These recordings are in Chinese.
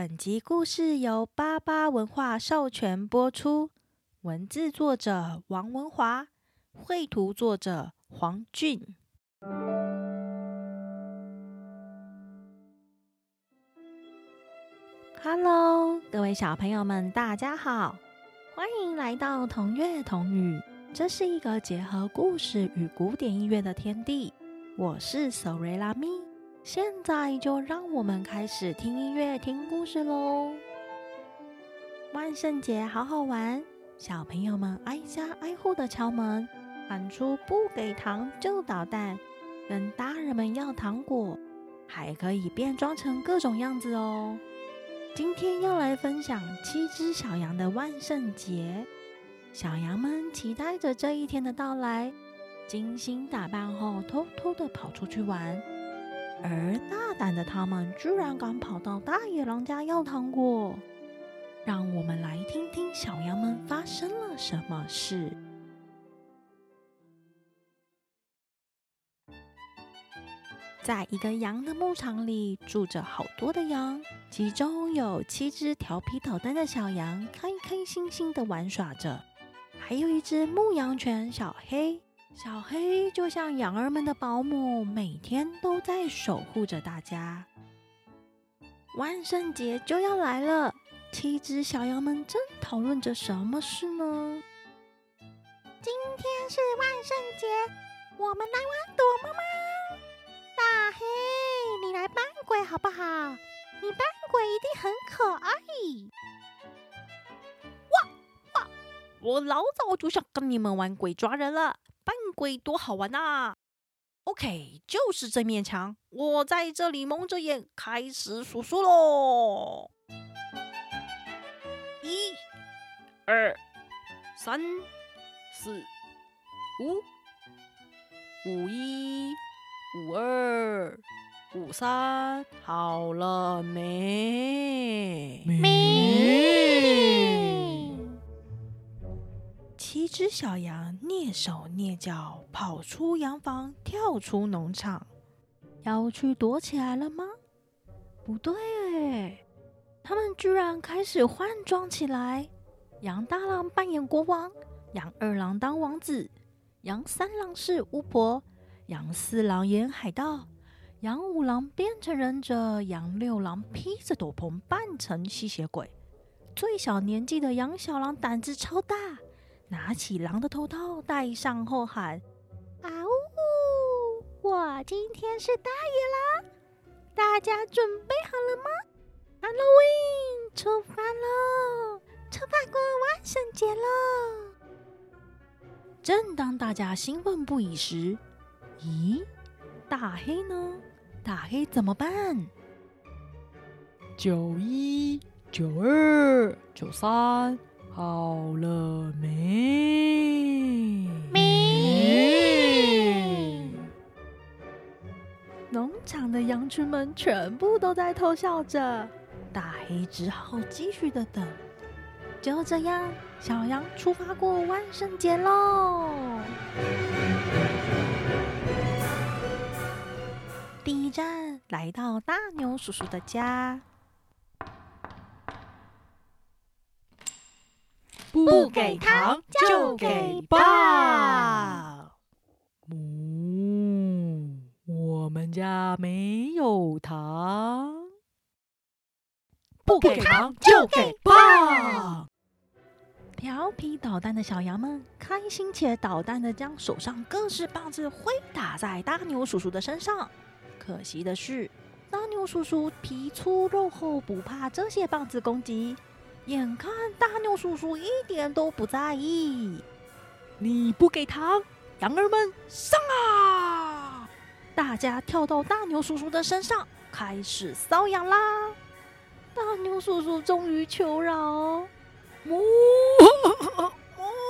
本集故事由巴巴文化授权播出，文字作者王文华，绘图作者黄俊。Hello，各位小朋友们，大家好，欢迎来到童乐童语。这是一个结合故事与古典音乐的天地。我是索瑞拉咪，现在就让我们开始听音乐、听故事喽。万圣节好好玩，小朋友们挨家挨户的敲门，喊出“不给糖就捣蛋”，跟大人们要糖果，还可以变装成各种样子哦。今天要来分享七只小羊的万圣节，小羊们期待着这一天的到来，精心打扮后偷偷的跑出去玩。而大胆的他们居然敢跑到大野狼家要糖果，让我们来听听小羊们发生了什么事。在一个羊的牧场里，住着好多的羊，其中有七只调皮捣蛋的小羊，开开心心的玩耍着；还有一只牧羊犬小黑，小黑就像羊儿们的保姆，每天都在守护着大家。万圣节就要来了，七只小羊们正讨论着什么事呢？今天是万圣节，我们来玩躲猫猫。大黑，你来扮鬼好不好？你扮鬼一定很可爱。哇哇！我老早就想跟你们玩鬼抓人了，鬼多好玩呐！OK，就是这面墙，我在这里蒙着眼开始数数喽：一、二、三、四、五、五一。五二五三，好了没？没。七只小羊蹑手蹑脚跑出羊房，跳出农场，要去躲起来了吗？不对哎，他们居然开始换装起来。羊大郎扮演国王，羊二郎当王子，羊三郎是巫婆。杨四郎演海盗，杨五郎变成忍者，杨六郎披着斗篷扮成吸血鬼。最小年纪的杨小狼胆子超大，拿起狼的头套戴上后喊：“啊呜！我今天是大野狼，大家准备好了吗？Halloween 出发喽！出发过万圣节喽！”正当大家兴奋不已时，咦，大黑呢？大黑怎么办？九一九二九三，好了没？没。农场的羊群们全部都在偷笑着，大黑只好继续的等。就这样，小羊出发过万圣节喽。第一站来到大牛叔叔的家，不给糖就给爸。嗯，我们家没有糖。不给糖就给棒。调皮捣蛋的小羊们开心且捣蛋的将手上各式棒子挥打在大牛叔叔的身上。可惜的是，大牛叔叔皮粗肉厚，不怕这些棒子攻击。眼看大牛叔叔一点都不在意，你不给糖，羊儿们上啊！大家跳到大牛叔叔的身上，开始搔痒啦。大牛叔叔终于求饶：“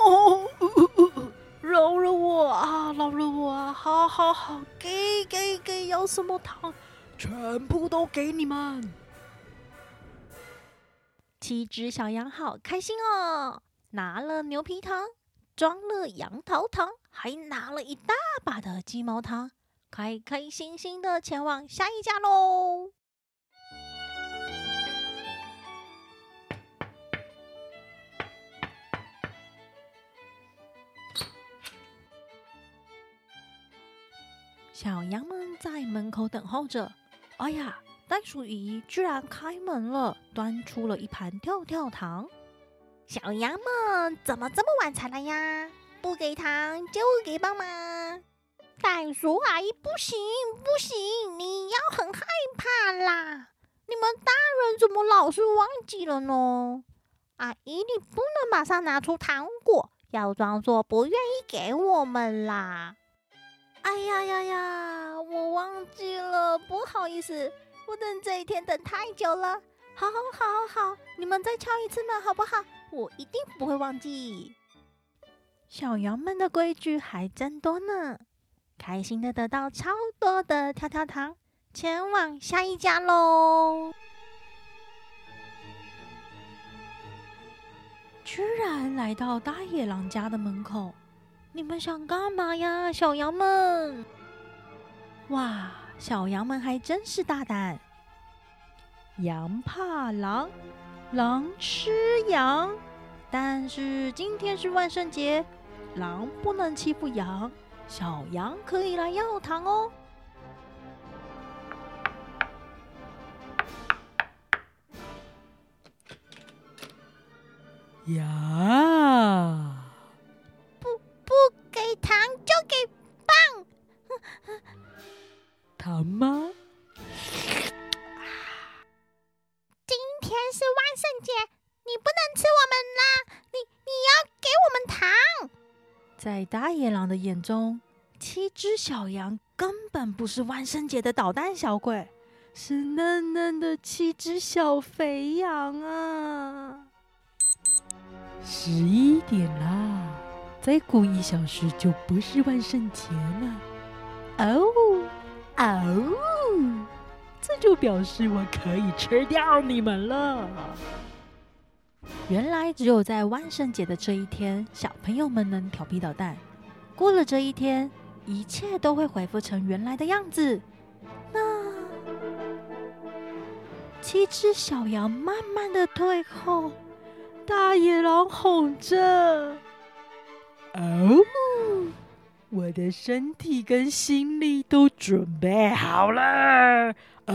哦，饶了我啊！饶了我啊！好好好，给给给，要什么糖，全部都给你们。七只小羊好开心哦！拿了牛皮糖装了杨桃糖还拿了一大把的鸡毛糖开开心心的前往下一家喽！小羊们在门口等候着。哎呀袋鼠姨居然开门了，端出了一盘跳跳糖。小羊们怎么这么晚才来呀？不给糖就给帮忙。袋鼠阿姨，不行不行，你要很害怕啦！你们大人怎么老是忘记了呢？阿姨，你不能马上拿出糖果，要装作不愿意给我们啦。哎呀呀呀，我忘记了，不好意思，我等这一天等太久了。好，好，好，好，好，你们再敲一次门好不好？我一定不会忘记。小羊们的规矩还真多呢，开心的得到超多的跳跳糖，前往下一家喽。居然来到大野狼家的门口，你们想干嘛呀，小羊们？哇，小羊们还真是大胆！羊怕狼，狼吃羊，但是今天是万圣节，狼不能欺负羊，小羊可以来要糖哦。呀！糖吗？今天是万圣节，你不能吃我们啦！你你要给我们糖。在大野狼的眼中，七只小羊根本不是万圣节的捣蛋小鬼，是嫩嫩的七只小肥羊啊！十一点啦，再过一小时就不是万圣节了。哦哦，这就表示我可以吃掉你们了。原来只有在万圣节的这一天，小朋友们能调皮捣蛋。过了这一天，一切都会恢复成原来的样子。那七只小羊慢慢的退后。大野狼哄着：“哦，我的身体跟心力都准备好了。”哦，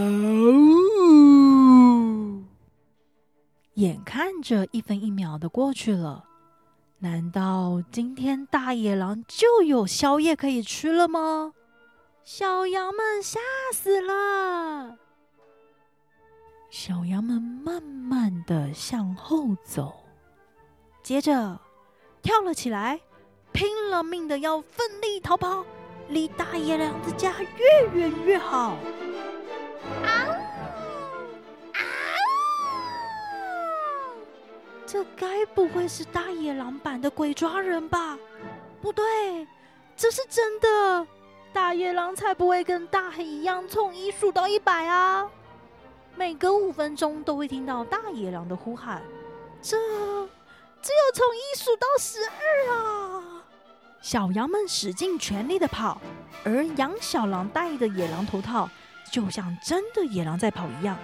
眼看着一分一秒的过去了，难道今天大野狼就有宵夜可以吃了吗？小羊们吓死了。小羊们慢慢的向后走。接着跳了起来，拼了命的要奋力逃跑，离大野狼的家越远越好。啊啊！这该不会是大野狼版的鬼抓人吧？不对，这是真的。大野狼才不会跟大黑一样从一数到一百啊！每隔五分钟都会听到大野狼的呼喊。这。只有从一数到十二啊！小羊们使尽全力的跑，而羊小狼戴的野狼头套就像真的野狼在跑一样。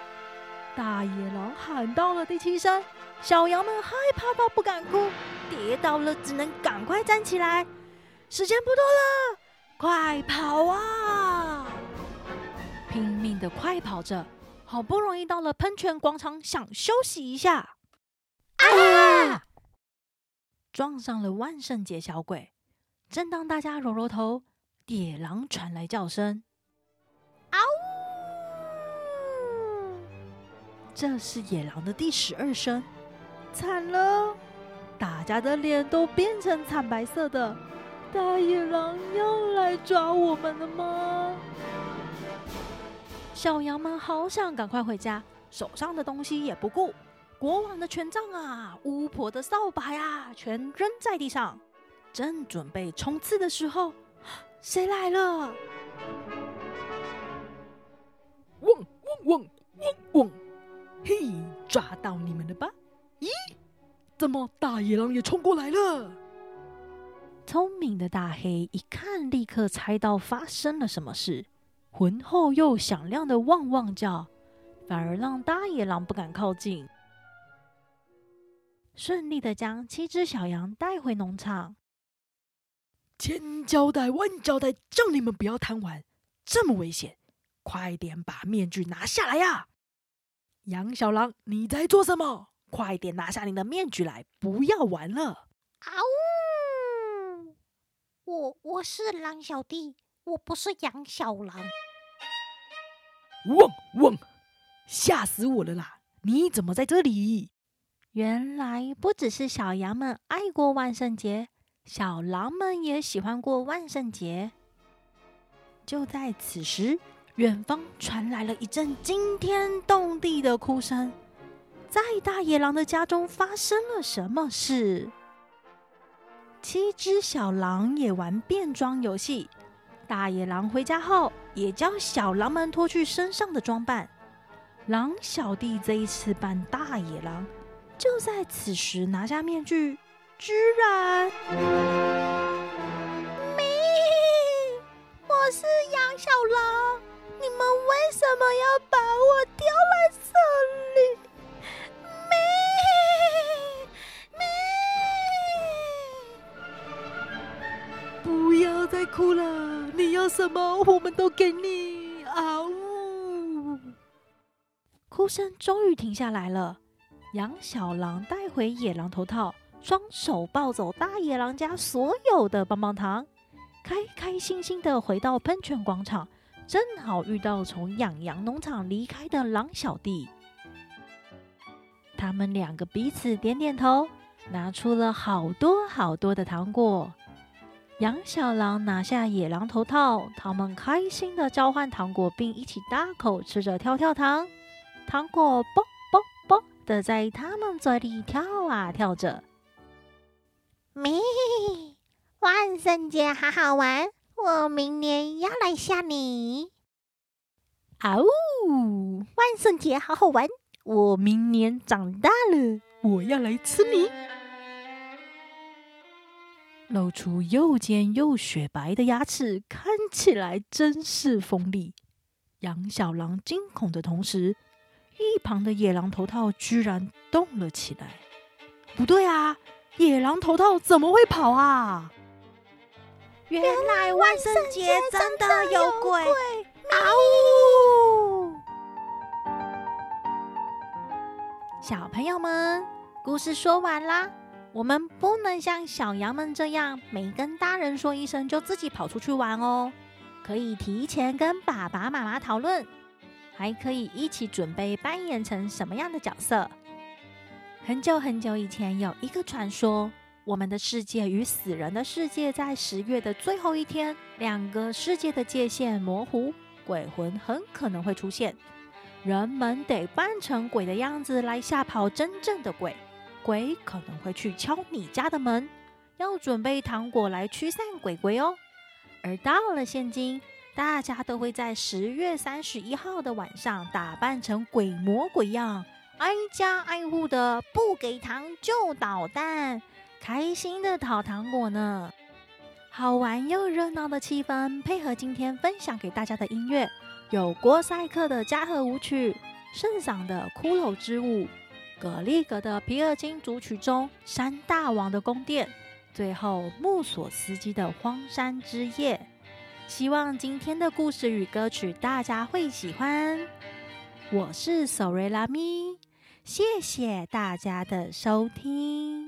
大野狼喊到了第七声，小羊们害怕到不敢哭，跌倒了只能赶快站起来。时间不多了，快跑啊！拼命的快跑着，好不容易到了喷泉广场，想休息一下。啊！撞上了万圣节小鬼！正当大家揉揉头，野狼传来叫声：“嗷呜！”这是野狼的第十二声，惨了！大家的脸都变成惨白色的。大野狼要来抓我们了吗？小羊们好想赶快回家，手上的东西也不顾。国王的权杖啊，巫婆的扫把呀，全扔在地上。正准备冲刺的时候，谁来了？汪汪汪汪汪！嘿，抓到你们了吧？咦，怎么大野狼也冲过来了？聪明的大黑一看，立刻猜到发生了什么事，浑厚又响亮的汪汪叫，反而让大野狼不敢靠近。顺利的将七只小羊带回农场。千交代万交代，叫你们不要贪玩，这么危险，快点把面具拿下来呀！杨小狼，你在做什么？快点拿下你的面具来，不要玩了！啊呜！我我是狼小弟，我不是杨小狼。汪汪！吓死我了啦！你怎么在这里？原来不只是小羊们爱过万圣节，小狼们也喜欢过万圣节。就在此时，远方传来了一阵惊天动地的哭声。在大野狼的家中发生了什么事？七只小狼也玩变装游戏。大野狼回家后，也叫小狼们脱去身上的装扮。狼小弟这一次扮大野狼，就在此时拿下面具，居然。我是杨小狼，你们为什么要把我丢在这里？咩咩，不要再哭了，你要什么我们都给你。啊呜！哭声终于停下来了。杨小狼带回野狼头套，双手抱走大野狼家所有的棒棒糖。开开心心的回到喷泉广场，正好遇到从养羊农场离开的狼小弟。他们两个彼此点点头，拿出了好多好多的糖果。杨小狼拿下野狼头套，他们开心的交换糖果，并一起大口吃着跳跳糖。糖果啵啵啵的在他们嘴里跳啊跳着。咩。万圣节好好玩，我明年要来吓你。啊呜！万圣节好好玩，我明年长大了，我要来吃你。露出又尖又雪白的牙齿，看起来真是锋利。杨小狼惊恐的同时，一旁的野狼头套居然动了起来。不对啊，野狼头套怎么会跑啊？原来万圣节真的有鬼！啊呜！小朋友们，故事说完啦。我们不能像小羊们这样，没跟大人说一声就自己跑出去玩哦。可以提前跟爸爸妈妈讨论，还可以一起准备扮演成什么样的角色。很久很久以前，有一个传说。我们的世界与死人的世界在十月的最后一天，两个世界的界限模糊，鬼魂很可能会出现。人们得扮成鬼的样子来吓跑真正的鬼。鬼可能会去敲你家的门，要准备糖果来驱散鬼鬼哦。而到了现今，大家都会在十月三十一号的晚上打扮成鬼模鬼样，挨家挨户的不给糖就捣蛋。开心的讨糖果呢，好玩又热闹的气氛，配合今天分享给大家的音乐，有郭塞克的嘉禾舞曲、圣桑的骷髅之舞、格里格的皮尔金组曲中山大王的宫殿，最后穆索斯基的荒山之夜。希望今天的故事与歌曲大家会喜欢。我是索瑞拉咪，谢谢大家的收听。